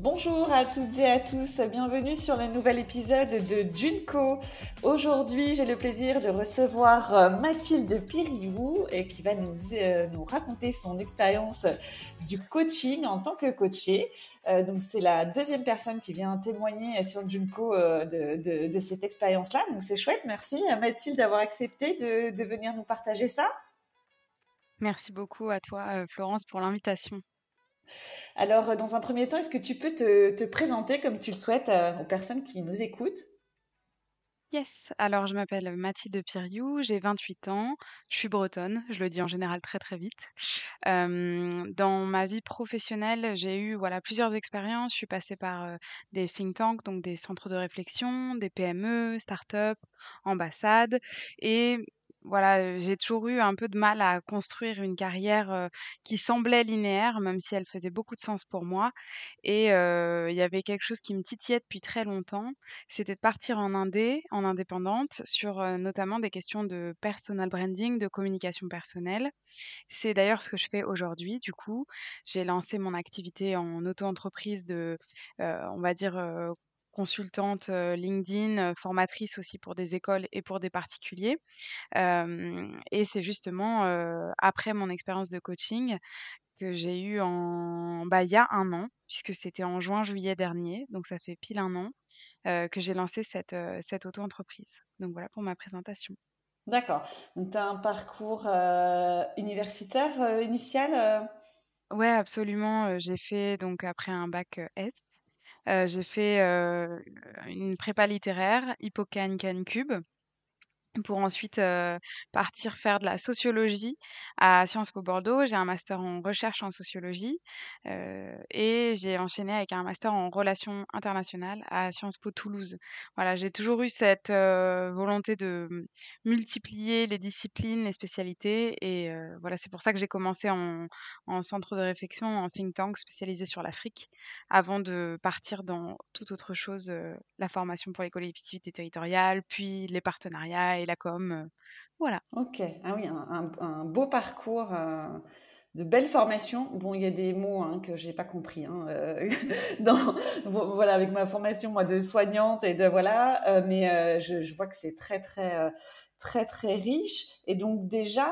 Bonjour à toutes et à tous, bienvenue sur le nouvel épisode de Junco. Aujourd'hui, j'ai le plaisir de recevoir euh, Mathilde Piriou qui va nous, euh, nous raconter son expérience du coaching en tant que coachée. Euh, donc, c'est la deuxième personne qui vient témoigner sur Junco de, cette expérience-là. Donc, c'est chouette. Merci à Mathilde d'avoir accepté de venir nous partager ça. Merci beaucoup à toi, Florence, pour l'invitation. Alors, dans un premier temps, est-ce que tu peux te, présenter comme tu le souhaites euh, aux personnes qui nous écoutent? Yes, alors je m'appelle Mathilde Piriou, j'ai 28 ans, je suis bretonne, je le dis en général très très vite. dans ma vie professionnelle, j'ai eu voilà plusieurs expériences. Je suis passée par euh, des think tanks, donc des centres de réflexion, des PME, start-up, ambassades, et voilà, j'ai toujours eu un peu de mal à construire une carrière, qui semblait linéaire, même si elle faisait beaucoup de sens pour moi et il y avait quelque chose qui me titillait depuis très longtemps, c'était de partir en indé, en indépendante sur, notamment des questions de personal branding, de communication personnelle. C'est d'ailleurs ce que je fais aujourd'hui du coup. J'ai lancé mon activité en auto-entreprise de, on va dire, consultante LinkedIn, formatrice aussi pour des écoles et pour des particuliers. et c'est justement après mon expérience de coaching que j'ai eu en bah, il y a un an, puisque c'était en juin-juillet dernier, donc ça fait pile un an, que j'ai lancé cette, cette auto-entreprise. Donc voilà pour ma présentation. D'accord. Donc tu as un parcours universitaire initial Ouais, absolument. J'ai fait donc après un bac S, j'ai fait, une prépa littéraire, Hippocane Cube pour ensuite partir faire de la sociologie à Sciences Po Bordeaux. J'ai un master en recherche en sociologie et j'ai enchaîné avec un master en relations internationales à Sciences Po Toulouse. Voilà, j'ai toujours eu cette volonté de mmh, multiplier les disciplines, les spécialités et voilà, c'est pour ça que j'ai commencé en, en, centre de réflexion, en think tank spécialisé sur l'Afrique, avant de partir dans toute autre chose, la formation pour les collectivités territoriales, puis les partenariats et la com. voilà. Ok, ah oui, un, beau parcours. de belles formations. Bon, il y a des mots hein, que j'ai pas compris. Hein, dans, voilà, avec ma formation moi de soignante et de voilà, mais je, vois que c'est très très très très riche. Et donc déjà,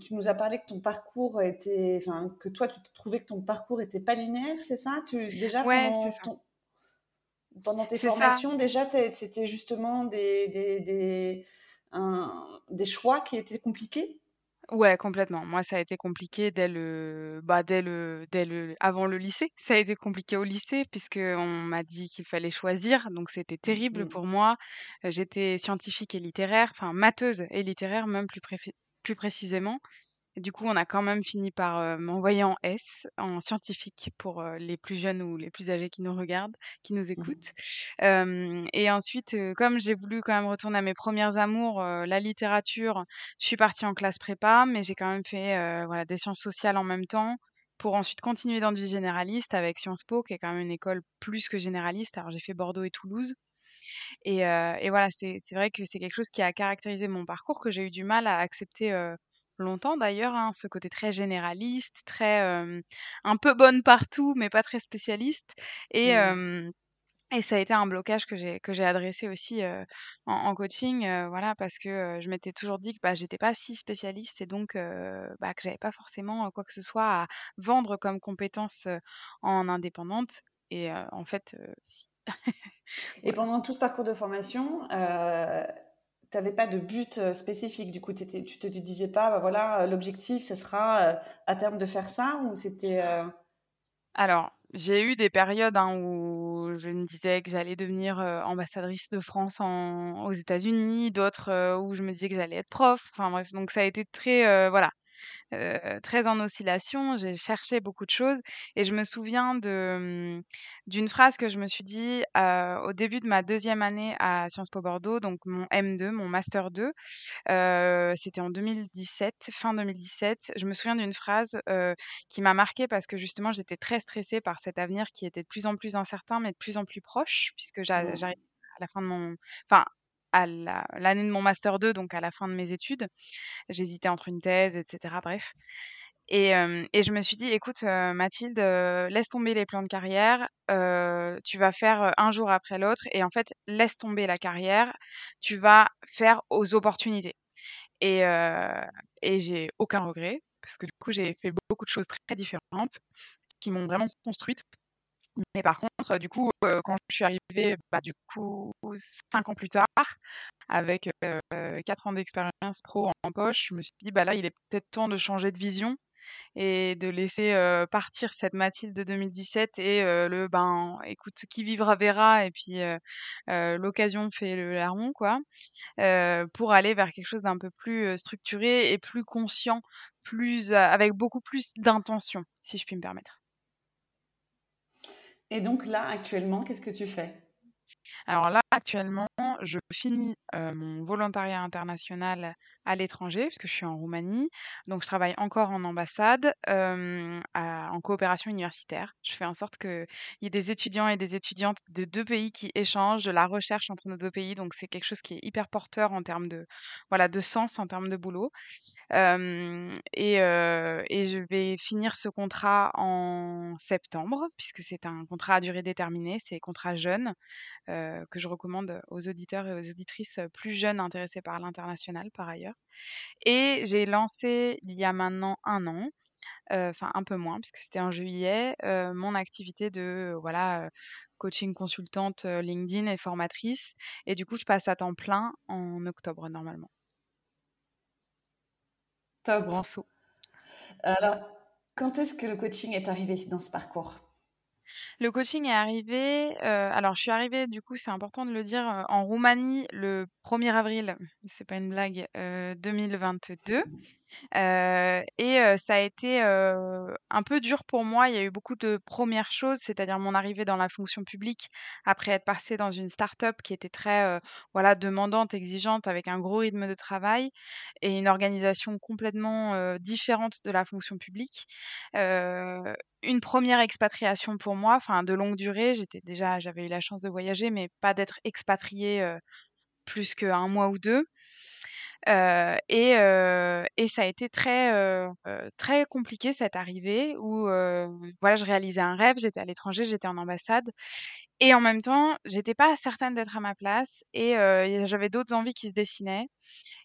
tu nous as parlé que ton parcours était, enfin que toi tu trouvais que ton parcours était pas linéaire, c'est ça? Tu déjà ouais, ça pendant tes formations, déjà, c'était justement des, des, des, des, choix qui étaient compliqués? Ouais, complètement. Moi, ça a été compliqué dès le, bah, dès le, dès le, avant le lycée. Ça a été compliqué au lycée puisque on m'a dit qu'il fallait choisir, donc c'était terrible mmh. pour moi. J'étais scientifique et littéraire, enfin matheuse et littéraire même plus, plus précisément du coup, on a quand même fini par m'envoyer en S, en scientifique pour les plus jeunes ou les plus âgés qui nous regardent, qui nous mmh écoutent. et ensuite, comme j'ai voulu quand même retourner à mes premières amours, la littérature, je suis partie en classe prépa, mais j'ai quand même fait voilà, des sciences sociales en même temps pour ensuite continuer dans du généraliste avec Sciences Po, qui est quand même une école plus que généraliste. Alors j'ai fait Bordeaux et Toulouse. Et, et voilà, c'est vrai que c'est quelque chose qui a caractérisé mon parcours, que j'ai eu du mal à accepter longtemps d'ailleurs, hein, ce côté très généraliste, très un peu bonne partout, mais pas très spécialiste. Et, mmh. et ça a été un blocage que j'ai que j'ai adressé aussi en, coaching, voilà, parce que je m'étais toujours dit que bah, j'étais pas si spécialiste et donc bah, que j'avais pas forcément quoi que ce soit à vendre comme compétence en indépendante. Et en fait, si. et pendant tout ce parcours de formation, tu n'avais pas de but euh, spécifique. Du coup, tu te disais pas, bah voilà, euh, l'objectif, ce sera euh, à terme de faire ça ou c'était. Alors, j'ai eu des périodes hein, où je me disais que j'allais devenir ambassadrice de France aux États-Unis, d'autres où je me disais que j'allais être prof. Enfin bref, donc ça a été très. voilà. Très en oscillation. J'ai cherché beaucoup de choses et je me souviens de, mmh, d'une phrase que je me suis dit, au début de ma deuxième année à Sciences Po Bordeaux, donc mon M2, mon master 2. c'était en 2017, fin 2017. Je me souviens d'une phrase, qui m'a marquée parce que justement j'étais très stressée par cet avenir qui était de plus en plus incertain, mais de plus en plus proche puisque j'arrive à la fin de mon enfin à l'année de mon master 2, donc à la fin de mes études. J'hésitais entre une thèse, etc. Bref. Et, et je me suis dit, écoute, Mathilde, laisse tomber les plans de carrière. tu vas faire un jour après l'autre. Et en fait, laisse tomber la carrière. Tu vas faire aux opportunités. Et, et j'ai aucun regret. Parce que du coup, j'ai fait beaucoup de choses très différentes qui m'ont vraiment construite. Mais par contre, du coup, quand je suis arrivée, bah, du coup, cinq ans plus tard, avec quatre ans d'expérience pro en poche, je me suis dit, bah là, il est peut-être temps de changer de vision et de laisser partir cette Mathilde de 2017 et le ben écoute qui vivra verra et puis l'occasion fait le larron quoi pour aller vers quelque chose d'un peu plus structuré et plus conscient plus avec beaucoup plus d'intention si je puis me permettre et donc là, actuellement, qu'est-ce que tu fais? Alors là, actuellement, je finis mon volontariat international à l'étranger, puisque je suis en Roumanie. Donc, je travaille encore en ambassade, en coopération universitaire. Je fais en sorte qu'il y ait des étudiants et des étudiantes de deux pays qui échangent, de la recherche entre nos deux pays. Donc, c'est quelque chose qui est hyper porteur en termes de, voilà, de sens, en termes de boulot. et, et je vais finir ce contrat en septembre, puisque c'est un contrat à durée déterminée, c'est contrat jeune, que je recommande aux auditeurs et aux auditrices plus jeunes intéressés par l'international par ailleurs. Et j'ai lancé il y a maintenant un an, enfin un peu moins puisque c'était en juillet, mon activité de voilà coaching consultante LinkedIn et formatrice. Et du coup, je passe à temps plein en octobre normalement. Top. Grand saut. Alors, quand est-ce que le coaching est arrivé dans ce parcours? Le coaching est arrivé, alors je suis arrivée du coup, c'est important de le dire, en Roumanie le 1er avril, c'est pas une blague, 2022. Et ça a été, un peu dur pour moi. Il y a eu beaucoup de premières choses, c'est-à-dire mon arrivée dans la fonction publique après être passée dans une start-up qui était très, voilà, demandante, exigeante, avec un gros rythme de travail et une organisation complètement, différente de la fonction publique. une première expatriation pour moi, enfin de longue durée. J'étais déjà j'avais eu la chance de voyager, mais pas d'être expatriée, plus qu'un mois ou deux. et, et ça a été très, très compliqué cette arrivée où voilà, je réalisais un rêve, j'étais à l'étranger, j'étais en ambassade et en même temps, j'étais pas certaine d'être à ma place et j'avais d'autres envies qui se dessinaient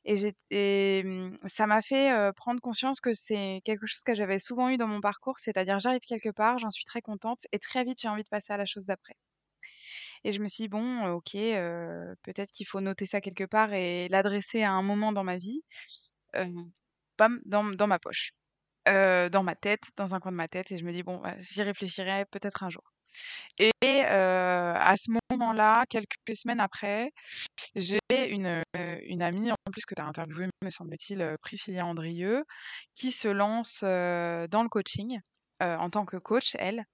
et, mmh, ça m'a fait prendre conscience que c'est quelque chose que j'avais souvent eu dans mon parcours, c'est-à-dire j'arrive quelque part, j'en suis très contente et très vite j'ai envie de passer à la chose d'après. Et je me suis dit, bon, ok, peut-être qu'il faut noter ça quelque part et l'adresser à un moment dans ma vie, bam, dans, dans ma poche, dans ma tête, dans un coin de ma tête. Et je me dis, bon, j'y réfléchirai peut-être un jour. Et à ce moment-là, quelques semaines après, j'ai une, une amie, en plus que tu as interviewé, me semble-t-il, Priscilla Andrieux, qui se lance dans le coaching en tant que coach, elle.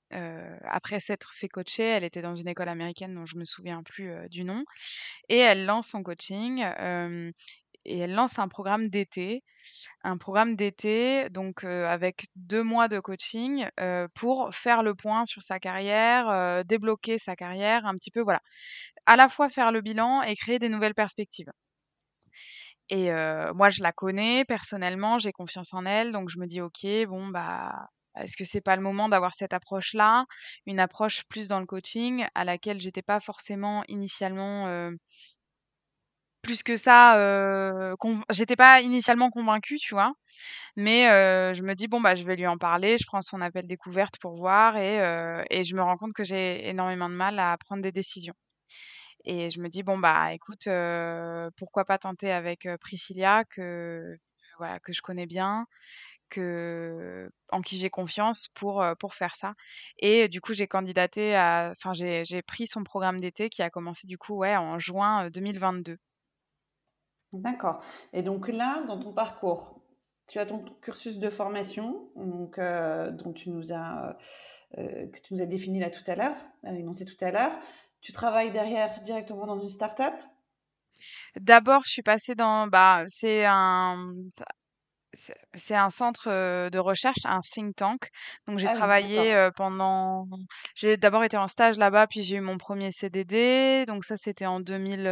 après s'être fait coacher, elle était dans une école américaine dont je me souviens plus du nom. Et elle lance son coaching et elle lance un programme d'été. Un programme d'été, donc avec deux mois de coaching pour faire le point sur sa carrière, débloquer sa carrière, un petit peu, voilà. À la fois faire le bilan et créer des nouvelles perspectives. Et moi, je la connais personnellement, j'ai confiance en elle, donc je me dis, ok, bon, bah, est-ce que c'est pas le moment d'avoir cette approche-là, une approche plus dans le coaching à laquelle j'étais pas forcément initialement plus que ça, j'étais pas initialement convaincue, tu vois? Mais je me dis bon bah je vais lui en parler, je prends son appel découverte pour voir et, et je me rends compte que j'ai énormément de mal à prendre des décisions. Et je me dis bon bah écoute, pourquoi pas tenter avec Priscilla que voilà que je connais bien, que, en qui j'ai confiance pour, pour faire ça. Et du coup, j'ai candidaté à. Enfin, j'ai pris son programme d'été qui a commencé du coup ouais, en juin 2022. D'accord. Et donc là, dans ton parcours, tu as ton cursus de formation, donc, dont tu nous as, que tu nous as défini là tout à l'heure, euh, énoncé tout à l'heure. Tu travailles derrière directement dans une start-up? D'abord, je suis passée dans, bah, c'est un, c'est un centre de recherche, un think tank. Donc j'ai Ah oui, travaillé pendant. J'ai d'abord été en stage là-bas, puis j'ai eu mon premier CDD. Donc ça, c'était en 2000,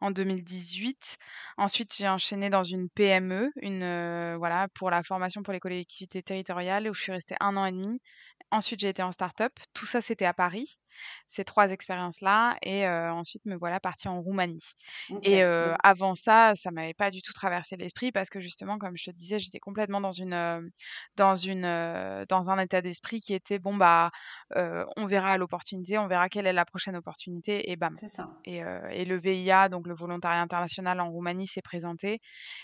en 2018. Ensuite, j'ai enchaîné dans une PME, une voilà pour la formation pour les collectivités territoriales, où je suis restée un an et demi. Ensuite, j'ai été en start-up. Tout ça, c'était à Paris, ces trois expériences-là. Et ensuite, me voilà partie en Roumanie. Et Donc, avant ça, ça m'avait pas du tout traversé l'esprit parce que justement, comme je te disais, j'étais complètement dans une, dans une, dans un état d'esprit qui était: «Bon, bah, on verra l'opportunité, on verra quelle est la prochaine opportunité» et bam ça. et et le VIA, donc le volontariat international en Roumanie, s'est présenté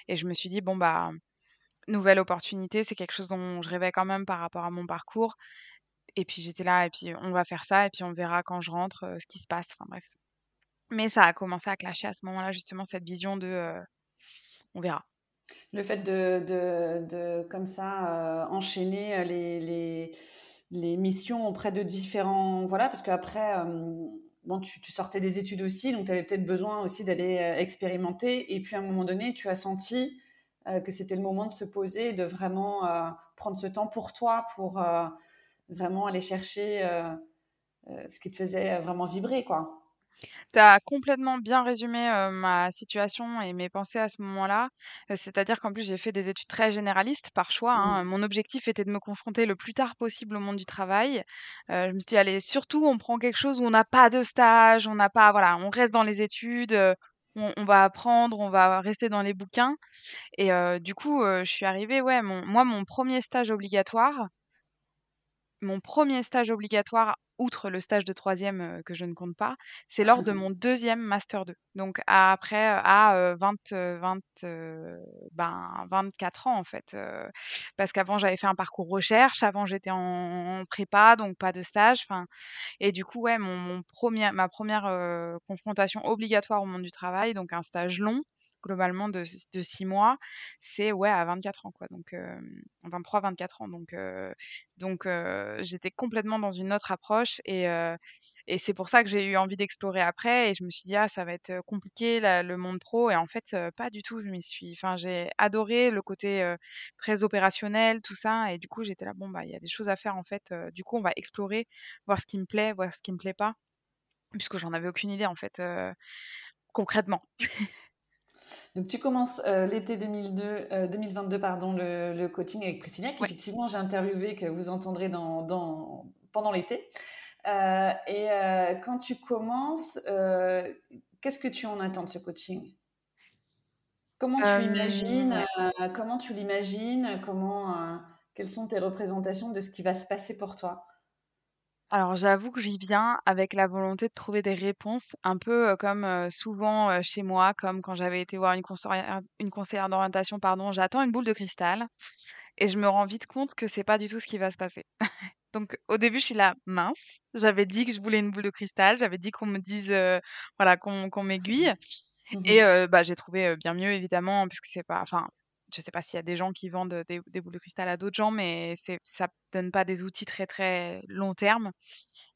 et je me suis dit: «Bon, bah, nouvelle opportunité, c'est quelque chose dont je rêvais quand même par rapport à mon parcours» et puis j'étais là et puis on va faire ça et puis on verra quand je rentre, ce qui se passe. Enfin bref. Mais ça a commencé à clasher à ce moment-là, justement, cette vision de, on verra. Le fait de, de, de comme ça, enchaîner les, les, les missions auprès de différents. Voilà, parce qu'après, bon, tu, sortais des études aussi, donc tu avais peut-être besoin aussi d'aller expérimenter. Et puis à un moment donné, tu as senti que c'était le moment de se poser, de vraiment prendre ce temps pour toi, pour vraiment aller chercher euh, euh, ce qui te faisait vraiment vibrer, quoi. Tu as complètement bien résumé, heu, ma situation et mes pensées à ce moment-là. C'est-à-dire qu'en plus, j'ai fait des études très généralistes par choix, hein. Mm. Mon objectif était de me confronter le plus tard possible au monde du travail. Je me suis dit: «Allez, surtout, on prend quelque chose où on n'a pas de stage, on n'a pas voilà, on reste dans les études, on on va apprendre, on va rester dans les bouquins» et du coup, je suis arrivée, ouais, mon moi, mon premier stage obligatoire Mon premier stage obligatoire, outre le stage de troisième que je ne compte pas, c'est lors de mon deuxième master 2. Donc après, à, heu, 20, heu, 20, heu, ben, 24 ans en fait, parce qu'avant j'avais fait un parcours recherche, avant j'étais en en prépa, donc pas de stage, et du coup, ouais, mon mon 1 ma première re confrontation obligatoire au monde du travail, donc un stage long, globalement de de 6 mois, c'est, ouais, à 24 ans, quoi, donc hem, 23-24 ans, donc donc j'étais complètement dans une autre approche et c'est pour ça que j'ai eu envie d'explorer après et je me suis dit: «Ah, ça va être, compliqué le monde pro» et en fait, pas du tout. Je m'y suis enfin, j'ai adoré le côté, très opérationnel, tout ça et du coup, j'étais là: «Bon, bah, il y a des choses à faire, en fait, du coup, on va explorer, voir ce qui me plaît, voir ce qui me plaît pas», puisque j'en avais aucune idée, en fait, concrètement. Donc tu commences euh, l'été 2002, euh, 2022 pardon, le, le coaching avec Priscilla, Ouais. qu'effectivement j'ai interviewé, que vous entendrez dans, dans, pendant l'été. Euh, et euh, quand tu commences, euh, qu'est-ce que tu en attends de ce coaching? Comment tu imagines, ouais. comment tu l'imagines, comment, quelles sont tes représentations de ce qui va se passer pour toi? Alors j'avoue que j'y viens avec la volonté de trouver des réponses, un peu, comme, souvent, chez moi, comme quand j'avais été voir une conseillère une conseillère d'orientation, pardon, j'attends une boule de cristal et je me rends vite compte que c'est pas du tout ce qui va se passer. Donc au début, je suis là: «Mince, j'avais dit que je voulais une boule de cristal, j'avais dit qu'on me dise, voilà, qu'on qu'on m'aiguille» et Mhm. heu, bah, j'ai trouvé, bien mieux évidemment puisque c'est pas enfin, je sais pas s'il y a des gens qui vendent, des boules de cristal à d'autres gens, mais ça donne pas des outils très, très long terme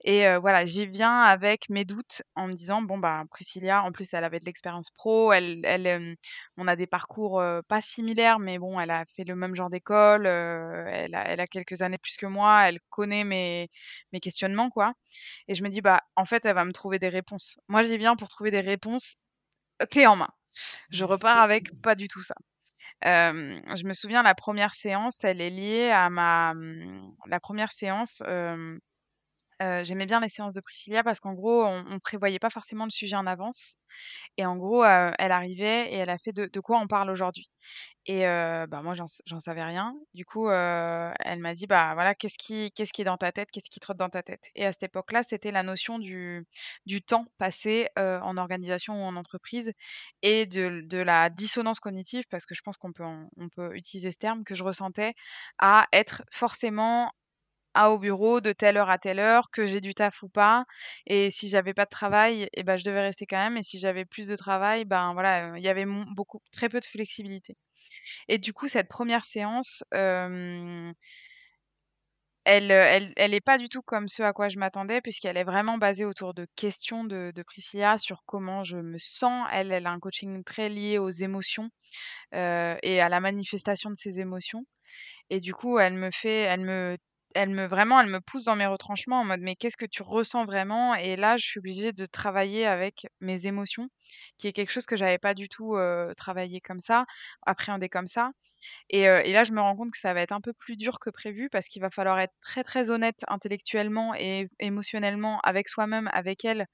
et voilà, j'y viens avec mes doutes en me disant: «Bon, bah, Priscilla, en plus, elle avait de l'expérience pro, elle on a des parcours, pas similaires, mais bon, elle a fait le même genre d'école, elle a quelques années plus que moi, elle connaît mes mes questionnements, quoi» et je me dis: «Bah, en fait, elle va me trouver des réponses». Moi, j'y viens pour trouver des réponses, clés en main. Je repars avec pas du tout ça. Je me souviens la première séance, elle est liée à ma, mmh, la première séance, J'aimais bien les séances de Priscilla parce qu'en gros, on on prévoyait pas forcément le sujet en avance et en gros, elle arrivait et elle a fait: «De de quoi on parle aujourd'hui?» et bah, moi j'en savais rien. Du coup, elle m'a dit: «Bah, voilà, qu'est-ce qui qu'est-ce qui est dans ta tête? Qu'est-ce qui trotte dans ta tête?» et à cette époque-là, c'était la notion du du temps passé, en organisation ou en entreprise et de de la dissonance cognitive parce que je pense qu'on peut peut utiliser ce terme, que je ressentais à être forcément au bureau de telle heure à telle heure, que j'ai du taf ou pas. Et si j'avais pas de travail, et ben, je devais rester quand même. Et si j'avais plus de travail, ben voilà, il y avait beaucoup, très peu de flexibilité. Et du coup, cette première séance, elle, elle, elle est pas du tout comme ce à quoi je m'attendais, puisqu'elle est vraiment basée autour de questions de, Priscilla sur comment je me sens. Elle, elle a un coaching très lié aux émotions et à la manifestation de ces émotions. Et du coup, elle me fait, elle me elle me vraiment, elle me pousse dans mes retranchements en mode mais qu'est-ce que tu ressens vraiment? Et là, je suis obligée de travailler avec mes émotions, qui est quelque chose que j'avais pas du tout travaillé comme ça, appréhendé comme ça. Et, là, je me rends compte que ça va être un peu plus dur que prévu parce qu'il va falloir être très très honnête intellectuellement et émotionnellement avec soi-même, avec elle.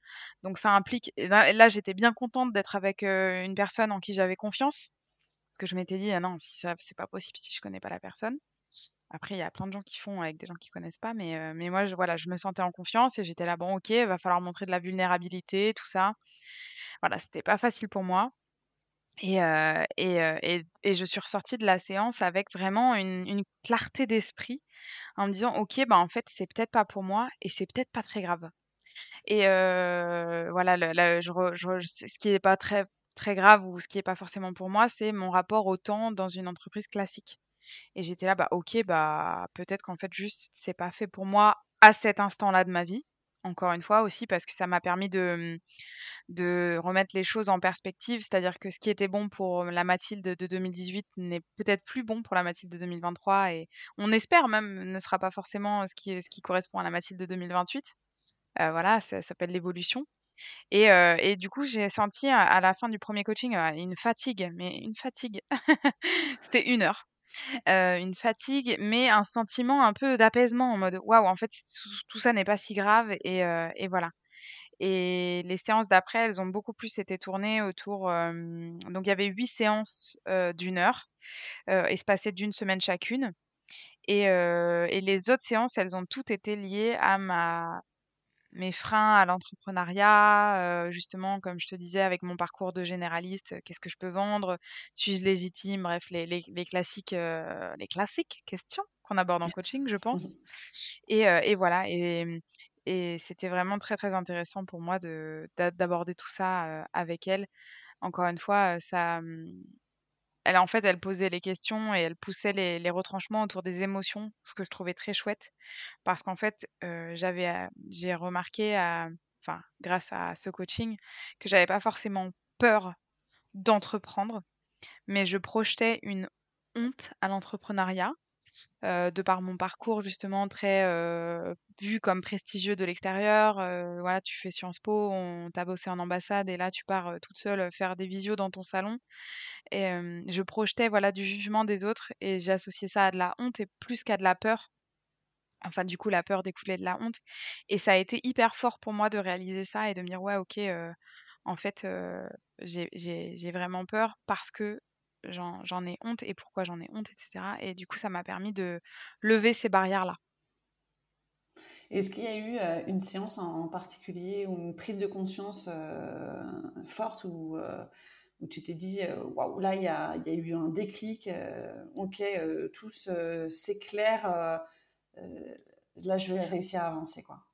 Donc ça implique. Et là, j'étais bien contente d'être avec une personne en qui j'avais confiance. Parce que je m'étais dit, ah non, si ça, c'est pas possible si je connais pas la personne. Après, il y a plein de gens qui font avec des gens qui connaissent pas, mais, mais moi, je, voilà, je me sentais en confiance et j'étais là, bon, ok, il va falloir montrer de la vulnérabilité, tout ça. Voilà, c'était pas facile pour moi. Et, et, et, je suis ressortie de la séance avec vraiment une, clarté d'esprit en me disant, ok, bah en fait, c'est peut-être pas pour moi et c'est peut-être pas très grave. Et voilà, ce qui n'est pas très, très grave ou ce qui n'est pas forcément pour moi, c'est mon rapport au temps dans une entreprise classique. Et j'étais là, bah ok, bah peut-être qu'en fait juste c'est pas fait pour moi à cet instant-là de ma vie. Encore une fois aussi parce que ça m'a permis de, de remettre les choses en perspective, c'est-à-dire que ce qui était bon pour la Mathilde de 2018 n'est peut-être plus bon pour la Mathilde de 2023 et on espère même ne sera pas forcément ce qui, ce qui correspond à la Mathilde de 2028. voilà, ça, s'appelle l'évolution. Et, et, du coup, j'ai senti à, la fin du premier coaching une fatigue, mais une fatigue. C'était une heure. Une fatigue, mais un sentiment un peu d'apaisement en mode waouh, en fait, tout, ça n'est pas si grave et, et, voilà. Et les séances d'après, elles ont beaucoup plus été tournées autour. donc, il y avait huit séances d'une heure, espacées d'une semaine chacune. Et, et les autres séances, elles ont toutes été liées à ma mes freins à l'entrepreneuriat, justement, comme je te disais, avec mon parcours de généraliste, qu'est-ce que je peux vendre? Suis-je légitime? Bref, les, les, les classiques, les classiques questions qu'on aborde en coaching, je pense. Et, et voilà, et, et c'était vraiment très, très intéressant pour moi d'aborder tout ça avec elle. Encore une fois, ça, mmh, elle, en fait, elle posait les questions et elle poussait les, retranchements autour des émotions, ce que je trouvais très chouette. Parce qu'en fait, j'avais, j'ai remarqué, enfin, grâce à ce coaching, que j'avais pas forcément peur d'entreprendre, mais je projetais une honte à l'entrepreneuriat. De par mon parcours justement très vu comme prestigieux de l'extérieur. voilà, tu fais Sciences Po, on t'a bossé en ambassade et là tu pars toute seule faire des visios dans ton salon. Et je projetais voilà du jugement des autres et j'associais ça à de la honte et plus qu'à de la peur. Enfin, du coup, la peur découlait de la honte. Et ça a été hyper fort pour moi de réaliser ça et de me dire, ouais, ok, en fait, j'ai vraiment peur parce que j'en ai honte et pourquoi j'en ai honte, etc. Et du coup, ça m'a permis de lever ces barrières-là. Est-ce qu'il y a eu une séance en, particulier ou une prise de conscience forte où, tu t'es dit waouh là il y a, y a, eu un déclic ok tout s'éclaire là je vais réussir à avancer quoi?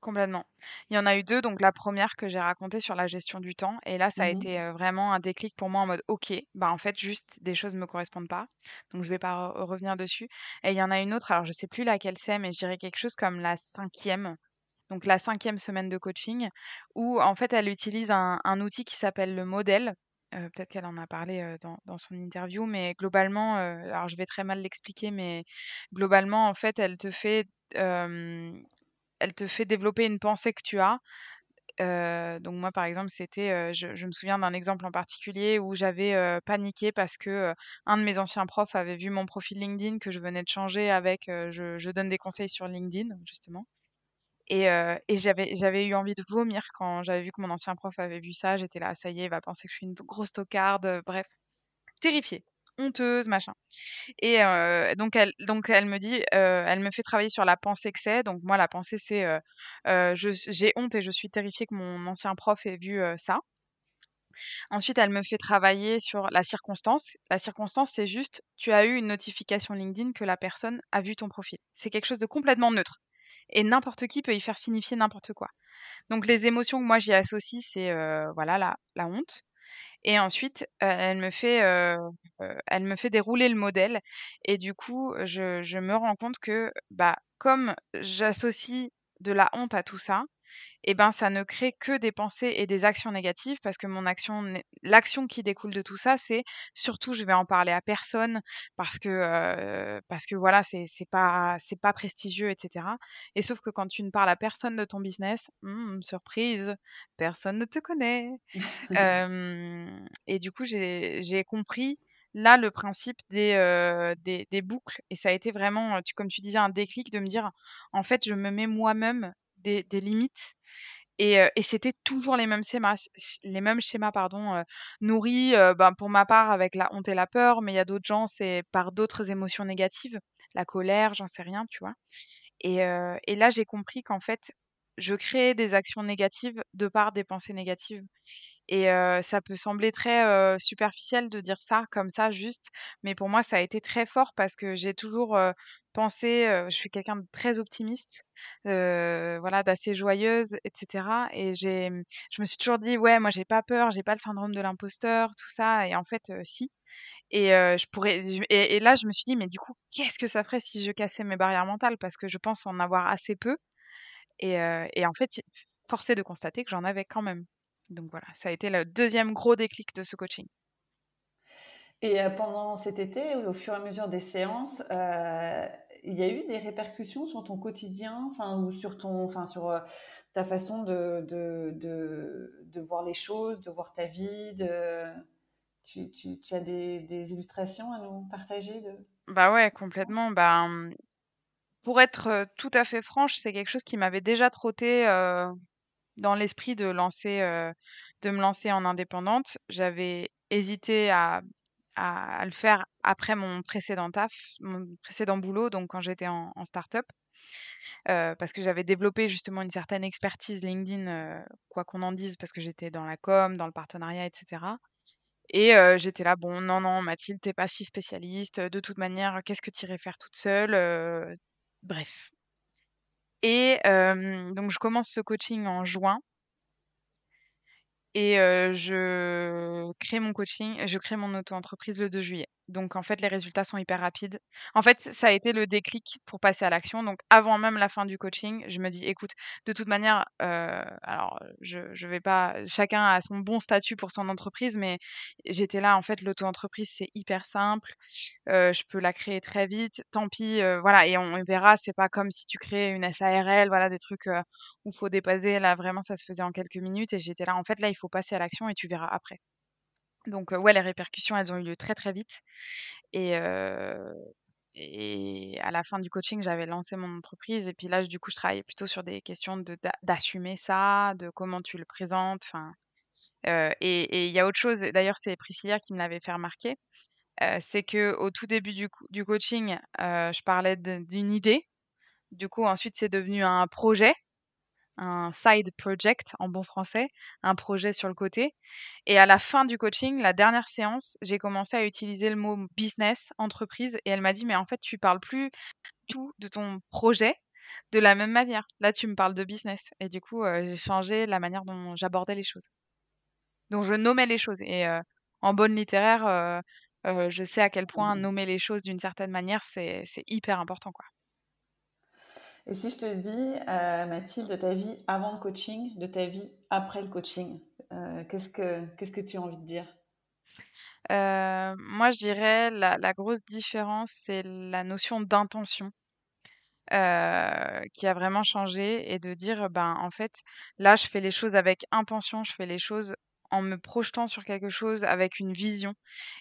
Complètement. Il y en a eu deux. Donc la première que j'ai racontée sur la gestion du temps. Et là, ça a mmh été vraiment un déclic pour moi en mode OK, bah en fait, juste des choses ne me correspondent pas. Donc je vais pas revenir dessus. Et il y en a une autre, alors je sais plus laquelle c'est, mais je dirais quelque chose comme la cinquième. Donc la cinquième semaine de coaching, où en fait elle utilise un, outil qui s'appelle le modèle. Peut-être qu'elle en a parlé dans, son interview, mais globalement, alors je vais très mal l'expliquer, mais globalement, en fait, elle te fait elle te fait développer une pensée que tu as. donc moi, par exemple, c'était, je, me souviens d'un exemple en particulier où j'avais paniqué parce que un de mes anciens profs avait vu mon profil LinkedIn que je venais de changer avec, je, donne des conseils sur LinkedIn justement. Et, et j'avais, eu envie de vomir quand j'avais vu que mon ancien prof avait vu ça. J'étais là, ça y est, il va penser que je suis une grosse tocarde. Bref, terrifiée honteuse, machin. Et donc, elle, donc elle me dit, elle me fait travailler sur la pensée que c'est. Donc moi, la pensée, c'est j'ai honte et je suis terrifiée que mon ancien prof ait vu ça. Ensuite, elle me fait travailler sur la circonstance. La circonstance, c'est juste, tu as eu une notification LinkedIn que la personne a vu ton profil. C'est quelque chose de complètement neutre. Et n'importe qui peut y faire signifier n'importe quoi. Donc les émotions que moi j'y associe, c'est voilà la, la honte. Et ensuite, elle me fait, elle me fait dérouler le modèle. Et du coup, je, je me rends compte que, bah, comme j'associe de la honte à tout ça, et ben, ça ne crée que des pensées et des actions négatives parce que mon action l'action qui découle de tout ça, c'est surtout je vais en parler à personne parce que, parce que voilà, c'est c'est pas c'est pas prestigieux et cetera et sauf que quand tu ne parles à personne de ton business, mmh, surprise, personne ne te connaît. Et du coup, j'ai compris là le principe des, des des boucles et ça a été vraiment, tu comme tu disais, un déclic de me dire: «En fait, je me mets moi-même des limites et c'était toujours les mêmes schémas les mêmes schémas pardon, nourris, ben, pour ma part avec la honte et la peur, mais il y a d'autres gens, c'est par d'autres émotions négatives, la colère, j'en sais rien, tu vois? Et là, j'ai compris qu'en fait, je créais des actions négatives de par des pensées négatives et heu, ça peut sembler très, heu, superficiel de dire ça comme ça juste, mais pour moi ça a été très fort parce que j'ai toujours, heu, pensé, je suis quelqu'un de très optimiste, voilà, d'assez joyeuse et cetera et j'ai, mmh, je me suis toujours dit: «Ouais, moi j'ai pas peur, j'ai pas le syndrome de l'imposteur, tout ça» et en fait, si et heu, je pourrais et là je me suis dit: «Mais du coup, qu'est-ce que ça ferait si je cassais mes barrières mentales?» parce que je pense en avoir assez peu et heu et en fait, force est de constater que j'en avais quand même. Donc voilà, ça a été le deuxième gros déclic de ce coaching. Et euh, pendant cet été, au fur et à mesure des séances, euh, il y a eu des répercussions sur ton quotidien, enfin ou sur ton, enfin sur euh, ta façon de, de, de, de, voir les choses, de voir ta vie. De... Tu, tu, tu as des, des, illustrations à nous partager de... Bah ouais, complètement. Bah, pour être tout à fait franche, c'est quelque chose qui m'avait déjà trotté euh, dans l'esprit de lancer, euh, de me lancer en indépendante. J'avais hésité à, le faire après mon précédent taf, mon précédent boulot, donc quand j'étais en, en start-up. Euh, parce que j'avais développé justement une certaine expertise LinkedIn, euh, quoi qu'on en dise, parce que j'étais dans la com, dans le partenariat, etc. Et j'étais là, bon, non, non, Mathilde, t'es pas si spécialiste. De toute manière, qu'est-ce que tu irais faire toute seule Bref. Et donc, je commence ce coaching en juin. Et je crée mon coaching, je crée mon auto-entreprise le 2 juillet. Donc en fait, les résultats sont hyper rapides. En fait, ça a été le déclic pour passer à l'action. Donc avant même la fin du coaching, je me dis: «Écoute, de toute manière, heu, alors je je vais pas chacun a son bon statut pour son entreprise, mais j'étais là, en fait, l'auto-entreprise, c'est hyper simple, heu, je peux la créer très vite, tant pis, heu, voilà et on verra, c'est pas comme si tu crées une SARL, voilà, des trucs, heu, où faut dépasser. Là, vraiment, ça se faisait en quelques minutes et j'étais là: «En fait, là, il faut passer à l'action et tu verras après». Donc ouais, les répercussions, elles ont eu lieu très, très vite et à la fin du coaching, j'avais lancé mon entreprise et puis là, du coup, je travaillais plutôt sur des questions d'assumer ça, de comment tu le présentes, et il y a autre chose d'ailleurs, c'est Priscilla qui me l'avait fait remarquer, c'est qu'au tout début du coaching, je parlais d'une idée. Du coup, ensuite, c'est devenu un projet un side project en bon français, un projet sur le côté. Et à la fin du coaching, la dernière séance, j'ai commencé à utiliser le mot business, entreprise, et elle m'a dit, mais en fait, tu parles plus tout de ton projet de la même manière. Là, tu me parles de business. Et du coup, euh, j'ai changé la manière dont j'abordais les choses. Donc, je nommais les choses. Et euh, en bonne littéraire, euh, je sais à quel point nommer les choses d'une certaine manière, c'est hyper important, quoi. Et si je te dis, euh, Mathilde, de ta vie avant le coaching, de ta vie après le coaching, euh, qu'est-ce que qu'est-ce que tu as envie de dire? Euh, Moi, je dirais la, la grosse différence, c'est la notion d'intention. Qui a vraiment changé et de dire ben en fait là je fais les choses avec intention je fais les choses en me projetant sur quelque chose avec une vision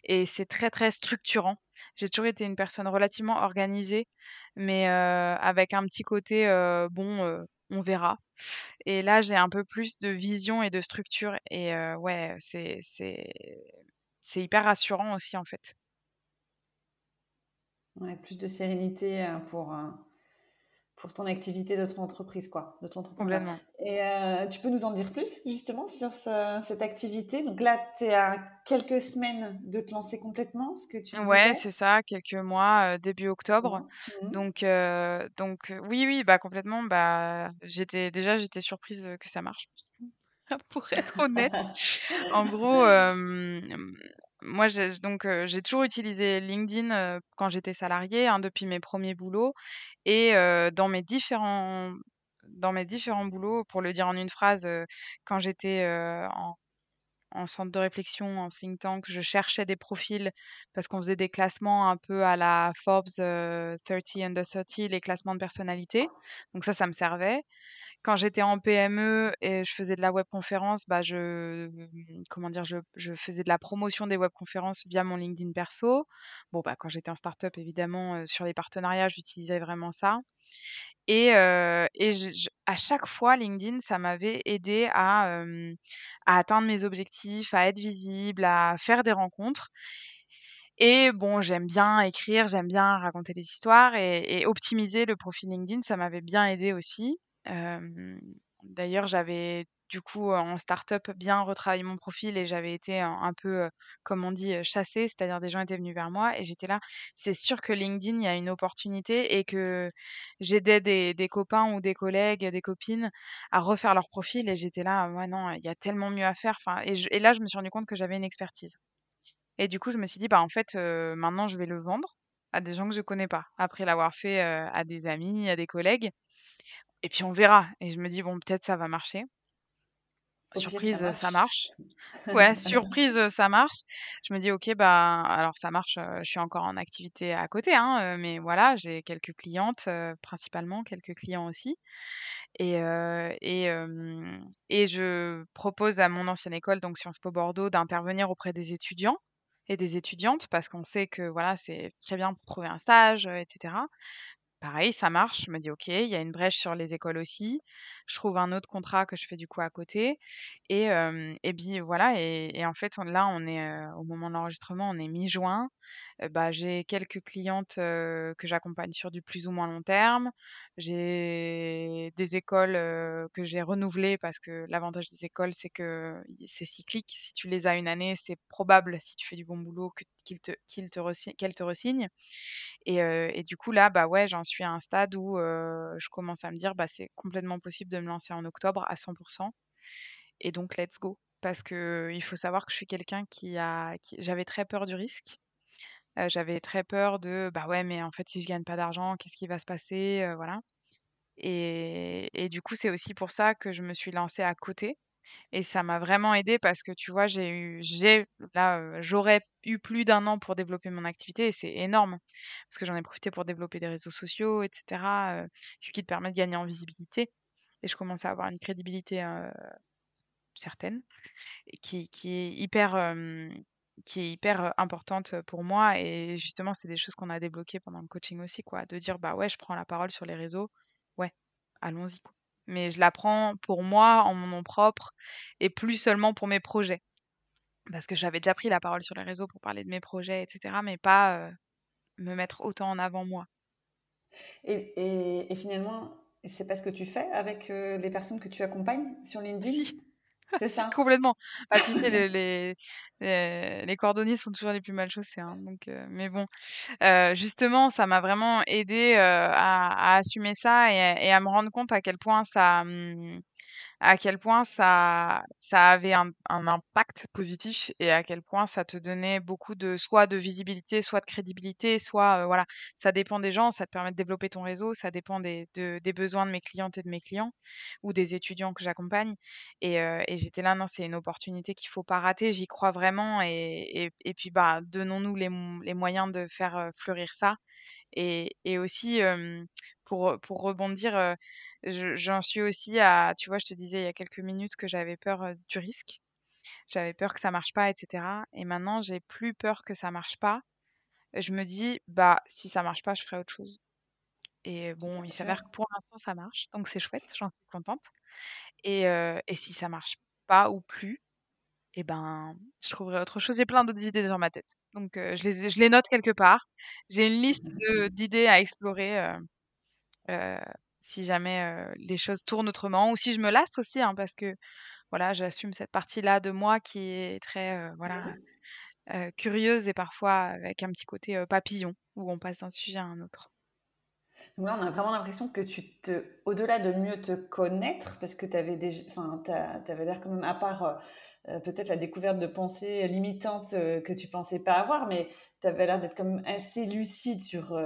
et c'est très très structurant. J'ai toujours été une personne relativement organisée mais avec un petit côté bon on verra. Et là j'ai un peu plus de vision et de structure et ouais c'est c'est c'est hyper rassurant aussi en fait. Plus de sérénité pour pour ton activité de ton entreprise, quoi, de ton. Complètement. Et euh, tu peux nous en dire plus, justement, sur cette activité? Donc là, tu es à quelques semaines de te lancer complètement, ce que tu Ouais, c'est ça, quelques mois, euh, début octobre. Mmh. Donc, euh, donc oui, oui, bah complètement. Bah, j'étais déjà, j'étais surprise que ça marche. pour être honnête. en gros, moi, j'ai, donc, j'ai toujours utilisé LinkedIn quand j'étais salariée, hein, depuis mes premiers boulots. Et dans mes différents dans mes différents boulots, pour le dire en une phrase, quand j'étais en, en centre de réflexion, en think tank, je cherchais des profils parce qu'on faisait des classements un peu à la Forbes 30 under 30, les classements de personnalité. Donc ça, ça me servait. Quand j'étais en PME et je faisais de la webconférence, bah je, comment dire, je, faisais de la promotion des webconférences via mon LinkedIn perso. Bon, bah quand j'étais en startup, évidemment, sur les partenariats, j'utilisais vraiment ça. Et, à chaque fois, LinkedIn, ça m'avait aidé à, à atteindre mes objectifs, à être visible, à faire des rencontres. Et bon, j'aime bien écrire, j'aime bien raconter des histoires et, et optimiser le profil LinkedIn, ça m'avait bien aidé aussi. D'ailleurs, j'avais du coup en start-up bien retravaillé mon profil et j'avais été un, peu, comme on dit, chassée, c'est-à-dire des gens étaient venus vers moi et j'étais là. C'est sûr que LinkedIn, il y a une opportunité et que j'aidais des, des, copains ou des collègues, des copines à refaire leur profil et j'étais là, ouais, non, il y a tellement mieux à faire. Et là, je me suis rendu compte que j'avais une expertise. Et du coup, je me suis dit, bah en fait, maintenant, je vais le vendre à des gens que je connais pas, après l'avoir fait à des amis, à des collègues. Et puis on verra. Et je me dis, bon, peut-être ça va marcher. surprise, ça marche. Ouais, surprise, ça marche. Je me dis, ok, bah, alors ça marche, je suis encore en activité à côté, hein, mais voilà, j'ai quelques clientes, principalement, quelques clients aussi. Et, et, et je propose à mon ancienne école, donc Sciences Po Bordeaux, d'intervenir auprès des étudiants et des étudiantes parce qu'on sait que voilà, c'est très bien pour trouver un stage, etc. Pareil, ça marche. Je me dis: «OK, il y a une brèche sur les écoles aussi». Je trouve un autre contrat que je fais du coup à côté et et puis voilà et en fait, là, on est, au moment de l'enregistrement, on est mi-juin. bah, j'ai quelques clientes, que j'accompagne sur du plus ou moins long terme. J'ai des écoles, que j'ai renouvelées parce que l'avantage des écoles, c'est que c'est cyclique. Si tu les as une année, c'est probable, si tu fais du bon boulot, que qu'ils te qu'ils te qu'elles te resignent et et du coup là, bah, ouais, j'en suis à un stade où, je commence à me dire: «Bah, c'est complètement possible de me lancer en octobre à 100% et donc let's go». Parce qu'il faut savoir que je suis quelqu'un qui a qui j'avais très peur du risque. J'avais très peur de: «Bah, ouais, mais en fait, si je gagne pas d'argent, qu'est-ce qui va se passer?» voilà et et du coup, c'est aussi pour ça que je me suis lancée à côté et ça m'a vraiment aidée parce que tu vois, j'ai eu j'ai là, j'aurais eu plus d'un an pour développer mon activité et c'est énorme. Parce que j'en ai profité pour développer des réseaux sociaux et cetera, ce qui te permet de gagner en visibilité et je commence à avoir une crédibilité, certaine qui qui est hyper, qui est hyper, importante, pour moi et justement, c'est des choses qu'on a débloquées pendant le coaching aussi quoi, de dire: «Bah ouais, je prends la parole sur les réseaux, ouais, allons-y quoi». Mais je la prends pour moi, en mon nom propre et plus seulement pour mes projets. Parce que j'avais déjà pris la parole sur les réseaux pour parler de mes projets et cetera, mais pas, me mettre autant en avant moi. Et et finalement, c'est pas ce que tu fais avec, les personnes que tu accompagnes sur LinkedIn? Si. C'est ça? Complètement. Bah, tu sais, les les les cordonniers sont toujours les plus mal chaussés, hein, donc mais bon, justement, ça m'a vraiment aidée, à à assumer ça et à me rendre compte à quel point ça, mmh, à quel point ça avait un impact positif et à quel point ça te donnait beaucoup de soit de visibilité, soit de crédibilité, soit, voilà, ça dépend des gens, ça te permet de développer ton réseau, ça dépend des de des besoins de mes clientes et de mes clients ou des étudiants que j'accompagne. Et et j'étais là: «Non, c'est une opportunité qu'il faut pas rater, j'y crois vraiment et et puis, bah, donnons-nous les moyens de faire, fleurir ça» et aussi, pour, pour rebondir, j'en suis aussi à tu vois, je te disais il y a quelques minutes que j'avais peur, du risque. J'avais peur que ça marche pas et cetera et maintenant j'ai plus peur que ça marche pas. Je me dis: «Bah, si ça marche pas, je ferai autre chose» et bon, il s'avère que pour l'instant ça marche, donc c'est chouette, j'en suis contente et et si ça marche pas ou plus et ben, je trouverai autre chose. J'ai plein d'autres idées dans ma tête, donc je les je les note quelque part. J'ai une liste d'idées à explorer, si jamais, heu, les choses tournent autrement ou si je me lasse aussi, hein, parce que, voilà, j'assume cette partie-là de moi qui est très, heu, voilà, curieuse et parfois avec un petit côté, papillon, où on passe d'un sujet à un autre. Là, on a vraiment l'impression que tu te au-delà de mieux te connaître, parce que tu avais déj enfin, avais l'air quand même à part, peut-être la découverte de pensées limitantes, que tu pensais pas avoir, mais tu avais l'air d'être quand même assez lucide sur,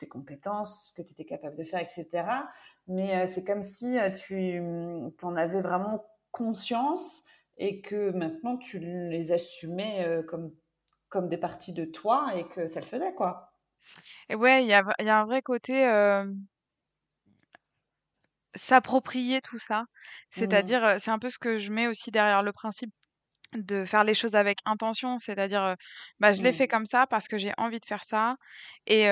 tes compétences, ce que tu étais capable de faire et cetera. Mais, heu, c'est comme si, heu, tu, mmh, tu en avais vraiment conscience et que maintenant tu les assumais, heu, comme comme des parties de toi et que ça le faisait, quoi. Et ouais, il y a y un vrai côté, s'approprier tout ça. Mmh. C'est-à-dire, c'est un peu ce que je mets aussi derrière le principe de faire les choses avec intention. C'est-à-dire, bah, je l'ai fait Mmh. comme ça parce que j'ai envie de faire ça et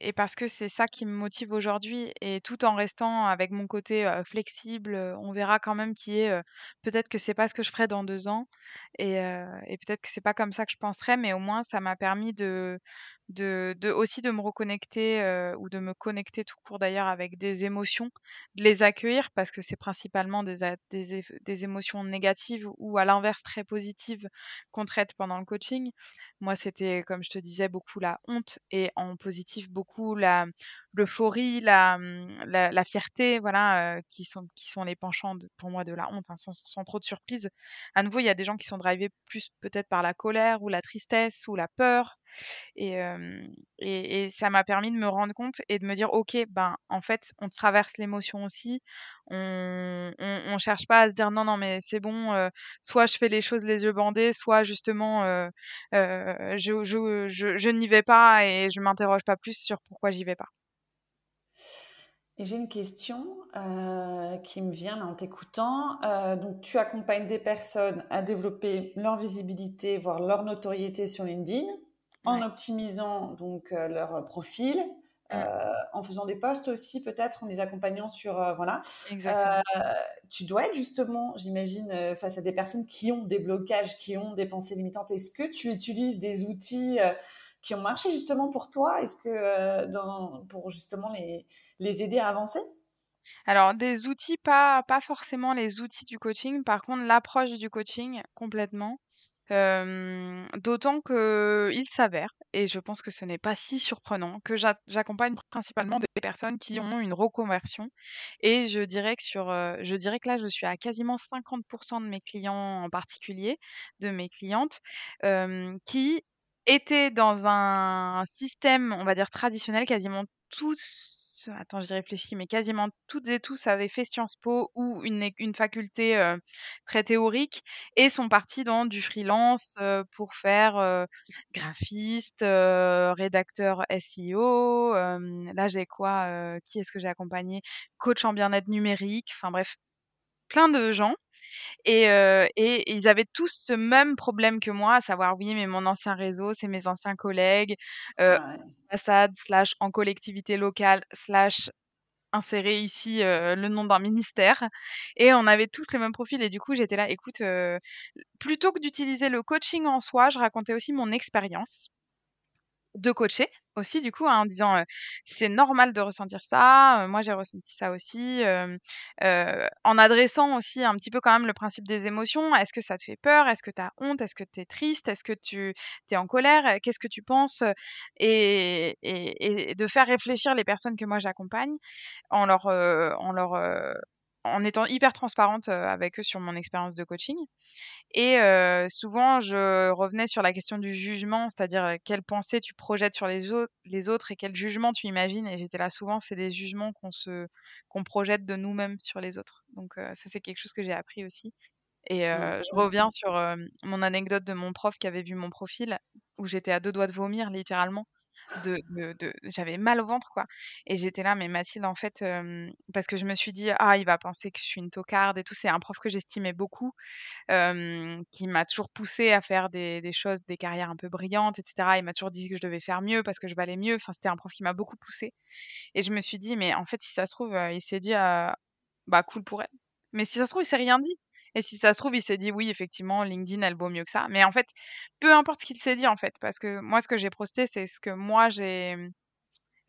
et parce que c'est ça qui me motive aujourd'hui et tout en restant avec mon côté, flexible, on verra quand même qui est, peut-être que c'est pas ce que je ferai dans 2 ans et et peut-être que c'est pas comme ça que je penserai, mais au moins ça m'a permis de de de aussi de me reconnecter, heu, ou de me connecter tout court d'ailleurs avec des émotions, de les accueillir parce que c'est principalement des des des émotions négatives ou à l'inverse très positives qu'on traite pendant le coaching. Moi, c'était comme je te disais beaucoup la honte et en positif beaucoup la l'euphorie, la, mmh, la la fierté, voilà, heu, qui sont qui sont les penchants de pour moi de la honte, hein, sans sans trop de surprise. À nouveau, il y a des gens qui sont drivés plus peut-être par la colère ou la tristesse ou la peur et hem et et ça m'a permis de me rendre compte et de me dire: «OK, ben, en fait, on traverse l'émotion aussi. On on cherche pas à se dire: "Non, non, mais c'est bon, heu, soit je fais les choses les yeux bandés, soit justement, je je je je n'y vais pas et je m'interroge pas plus sur pourquoi j'y vais pas"». Et j'ai une question, heu, qui me vient en t'écoutant. Heu, donc tu accompagnes des personnes à développer leur visibilité, voire leur notoriété sur LinkedIn, en optimisant donc heu, leur profil, Mmh. en faisant des posts aussi peut-être, en les accompagnant sur, voilà. Exactement. Tu dois être justement, j'imagine, face à des personnes qui ont des blocages, qui ont des pensées limitantes. Est-ce que tu utilises des outils, qui ont marché justement pour toi? Est-ce que, dans pour justement les les aider à avancer? Alors des outils, pas pas forcément les outils du coaching, par contre l'approche du coaching, complètement. D'autant qu'il s'avère, et je pense que ce n'est pas si surprenant, que j'a j'accompagne principalement des personnes qui ont une reconversion et je dirais que sur, heu, je dirais que là, je suis à quasiment 50 de mes clients en particulier, de mes clientes, qui étaient dans un système, on va dire traditionnel, quasiment tous attends j'y réfléchis, mais quasiment toutes et tous avaient fait Sciences Po ou une faculté, très théorique et sont partis dans du freelance, pour faire, graphiste, rédacteur SEO, là j'ai quoi, qui est-ce que j'ai accompagné? Coach en bien-être numérique, enfin bref, plein de gens et heu et ils avaient tous ce même problème que moi, à savoir: «Oui, mais mon ancien réseau, c'est mes anciens collègues, Ouais. ambassade slash en collectivité locale slash insérer ici, heu, le nom d'un ministère» et on avait tous le même profil et du coup j'étais là: «Écoute, heu, plutôt que d'utiliser le coaching en soi, je racontais aussi mon expérience» de coacher aussi du coup, hein, en disant, «C'est normal de ressentir ça, moi j'ai ressenti ça aussi», en adressant aussi un petit peu quand même le principe des émotions. Est-ce que ça te fait peur? Est-ce que tu as honte? Est-ce que tu es triste? Est-ce que tu es en colère? Qu'est-ce que tu penses? Et et et de faire réfléchir les personnes que moi j'accompagne en leur, en étant hyper transparente, avec eux sur mon expérience de coaching et souvent je revenais sur la question du jugement, c'est-à-dire, heu, quelles pensées tu projettes sur les autres les autres et quel jugement tu imagines et j'étais là: «Souvent, c'est des jugements qu'on se qu'on projette de nous-mêmes sur les autres». Donc ça, c'est quelque chose que j'ai appris aussi et Mmh. je reviens sur, mon anecdote de mon prof qui avait vu mon profil, où j'étais à 2 doigts de vomir littéralement, de j'avais mal au ventre, quoi et j'étais là: «Mais Mathilde, en fait», parce que je me suis dit: «Ah, il va penser que je suis une tocarde et tout». C'est un prof que j'estimais beaucoup, qui m'a toujours poussée à faire des choses, des carrières un peu brillantes et cetera. Il m'a toujours dit que je devais faire mieux parce que je valais mieux. Enfin, c'était un prof qui m'a beaucoup poussée et je me suis dit: «Mais en fait, si ça se trouve, heu, il s'est dit, bah, cool pour elle». Mais si ça se trouve, il s'est rien dit et si ça se trouve, il s'est dit: «Oui, effectivement, LinkedIn, elle vaut mieux que ça». Mais en fait, peu importe ce qu'il s'est dit, en fait, parce que moi, ce que j'ai posté, c'est ce que moi j'ai, mmh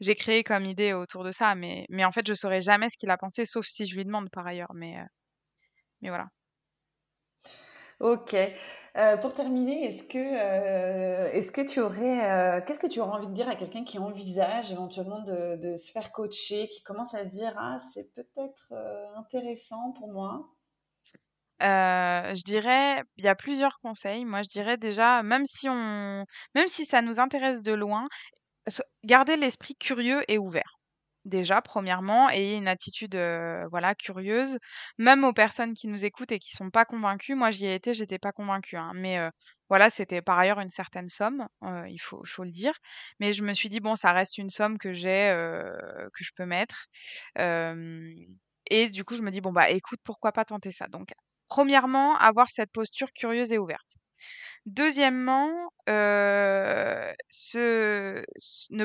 j'ai créé comme idée autour de ça, mais, mais en fait, je saurais jamais ce qu'il a pensé, sauf si je lui demande par ailleurs. Mais, mais voilà. Ok. Pour terminer, est-ce que, est-ce que tu aurais, qu'est-ce que tu aurais envie de dire à quelqu'un qui envisage éventuellement de, de, se faire coacher, qui commence à se dire ah c'est peut-être intéressant pour moi. Je dirais, il y a plusieurs conseils. Moi, je dirais déjà, même si on, même si ça nous intéresse de loin, garder l'esprit curieux et ouvert déjà, premièrement, ayez une attitude voilà, curieuse, même aux personnes qui nous écoutent et qui sont pas convaincues. Moi, j'y ai été, j'étais pas convaincue, hein, mais voilà, c'était par ailleurs une certaine somme, il faut, faut le dire. Mais je me suis dit, bon, ça reste une somme que j'ai, que je peux mettre. et du coup, je me dis, bon, bah écoute, pourquoi pas tenter ça? Donc, premièrement, avoir cette posture curieuse et ouverte. Deuxièmement, ne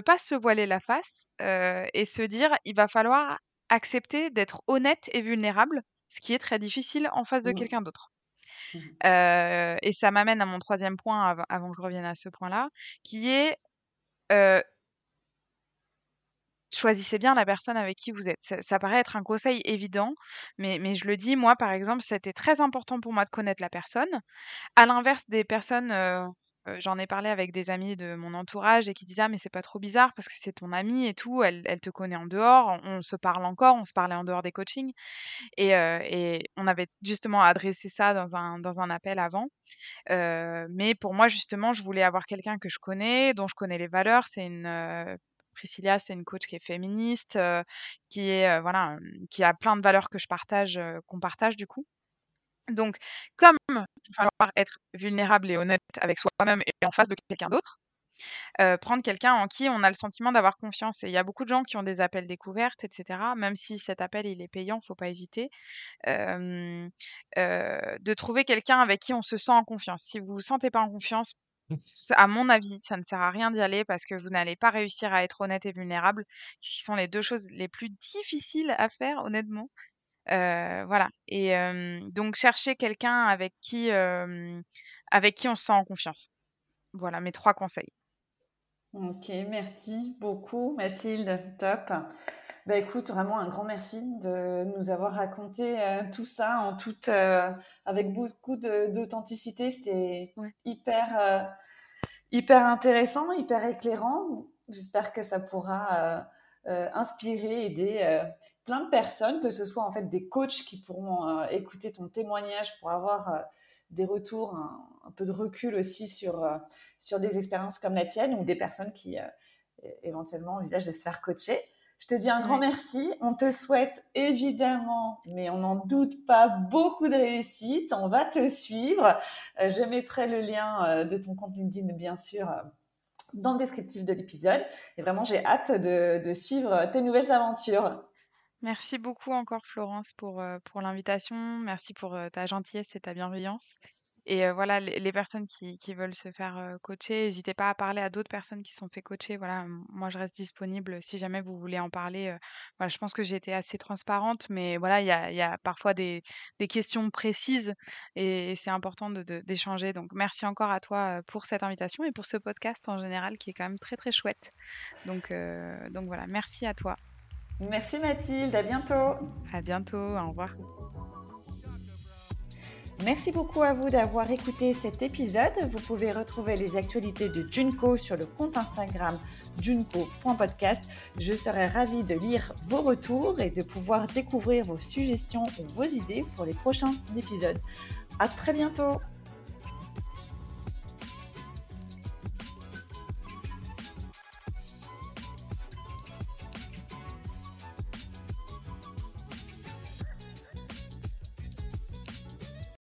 pas se voiler la face, et se dire: «Il va falloir accepter d'être honnête et vulnérable», ce qui est très difficile en face de quelqu'un d'autre. Mmh et ça m'amène à mon troisième point avant que je revienne à ce point-là, qui est, choisissez bien la personne avec qui vous êtes. Ça, paraît être un conseil évident, mais, je le dis, moi, par exemple, c'était très important pour moi de connaître la personne. À l'inverse des personnes, euh, euh, j'en ai parlé avec des amis de mon entourage et qui disaient ah, mais c'est pas trop bizarre parce que c'est ton amie et tout, elle, elle, te connaît en dehors, on, se parle encore, on se parlait en dehors des coachings. Et, euh, et on avait justement adressé ça dans un, dans un appel avant. mais pour moi, justement, je voulais avoir quelqu'un que je connais, dont je connais les valeurs. C'est une Priscilla, c'est une coach qui est féministe, qui est voilà, qui a plein de valeurs que je partage, qu'on partage du coup. Donc, comme il va falloir être vulnérable et honnête avec soi-même et en face de quelqu'un d'autre, prendre quelqu'un en qui on a le sentiment d'avoir confiance. Et il y a beaucoup de gens qui ont des appels découvertes, etc. Même si cet appel il est payant, faut pas hésiter. de trouver quelqu'un avec qui on se sent en confiance. Si vous vous sentez pas en confiance, à mon avis, ça ne sert à rien d'y aller parce que vous n'allez pas réussir à être honnête et vulnérable, qui sont les deux choses les plus difficiles à faire, honnêtement. voilà. Et donc chercher quelqu'un avec qui, avec qui on se sent en confiance. Voilà mes trois conseils. Ok, merci beaucoup Mathilde, top. Bah écoute, vraiment un grand merci de nous avoir raconté tout ça en toute, avec beaucoup d'authenticité. C'était hyper, hyper intéressant, hyper éclairant. J'espère que ça pourra inspirer, aider plein de personnes, que ce soit en fait des coachs qui pourront écouter ton témoignage pour avoir des retours, un, peu de recul aussi sur, sur des expériences comme la tienne ou des personnes qui éventuellement envisagent de se faire coacher. Je te dis un grand merci. On te souhaite évidemment, mais on n'en doute pas, beaucoup de réussite. On va te suivre. Euh, je mettrai le lien euh, de ton compte LinkedIn, bien sûr, euh, dans le descriptif de l'épisode. Et vraiment, j'ai hâte de, suivre tes nouvelles aventures. Merci beaucoup encore Florence pour, pour l'invitation. Merci pour ta gentillesse et ta bienveillance. Et voilà, les, personnes qui, veulent se faire coacher, n'hésitez pas à parler à d'autres personnes qui se sont fait coacher. Voilà, moi je reste disponible si jamais vous voulez en parler. je pense que j'ai été assez transparente, mais voilà, il y a, parfois des, questions précises et, c'est important d'échanger. Donc merci encore à toi pour cette invitation et pour ce podcast en général qui est quand même très très chouette. Donc, donc voilà, merci à toi. Merci Mathilde, à bientôt. À bientôt, au revoir. Merci beaucoup à vous d'avoir écouté cet épisode. Vous pouvez retrouver les actualités de Junko sur le compte Instagram junko.podcast. Je serai ravie de lire vos retours et de pouvoir découvrir vos suggestions ou vos idées pour les prochains épisodes. À très bientôt!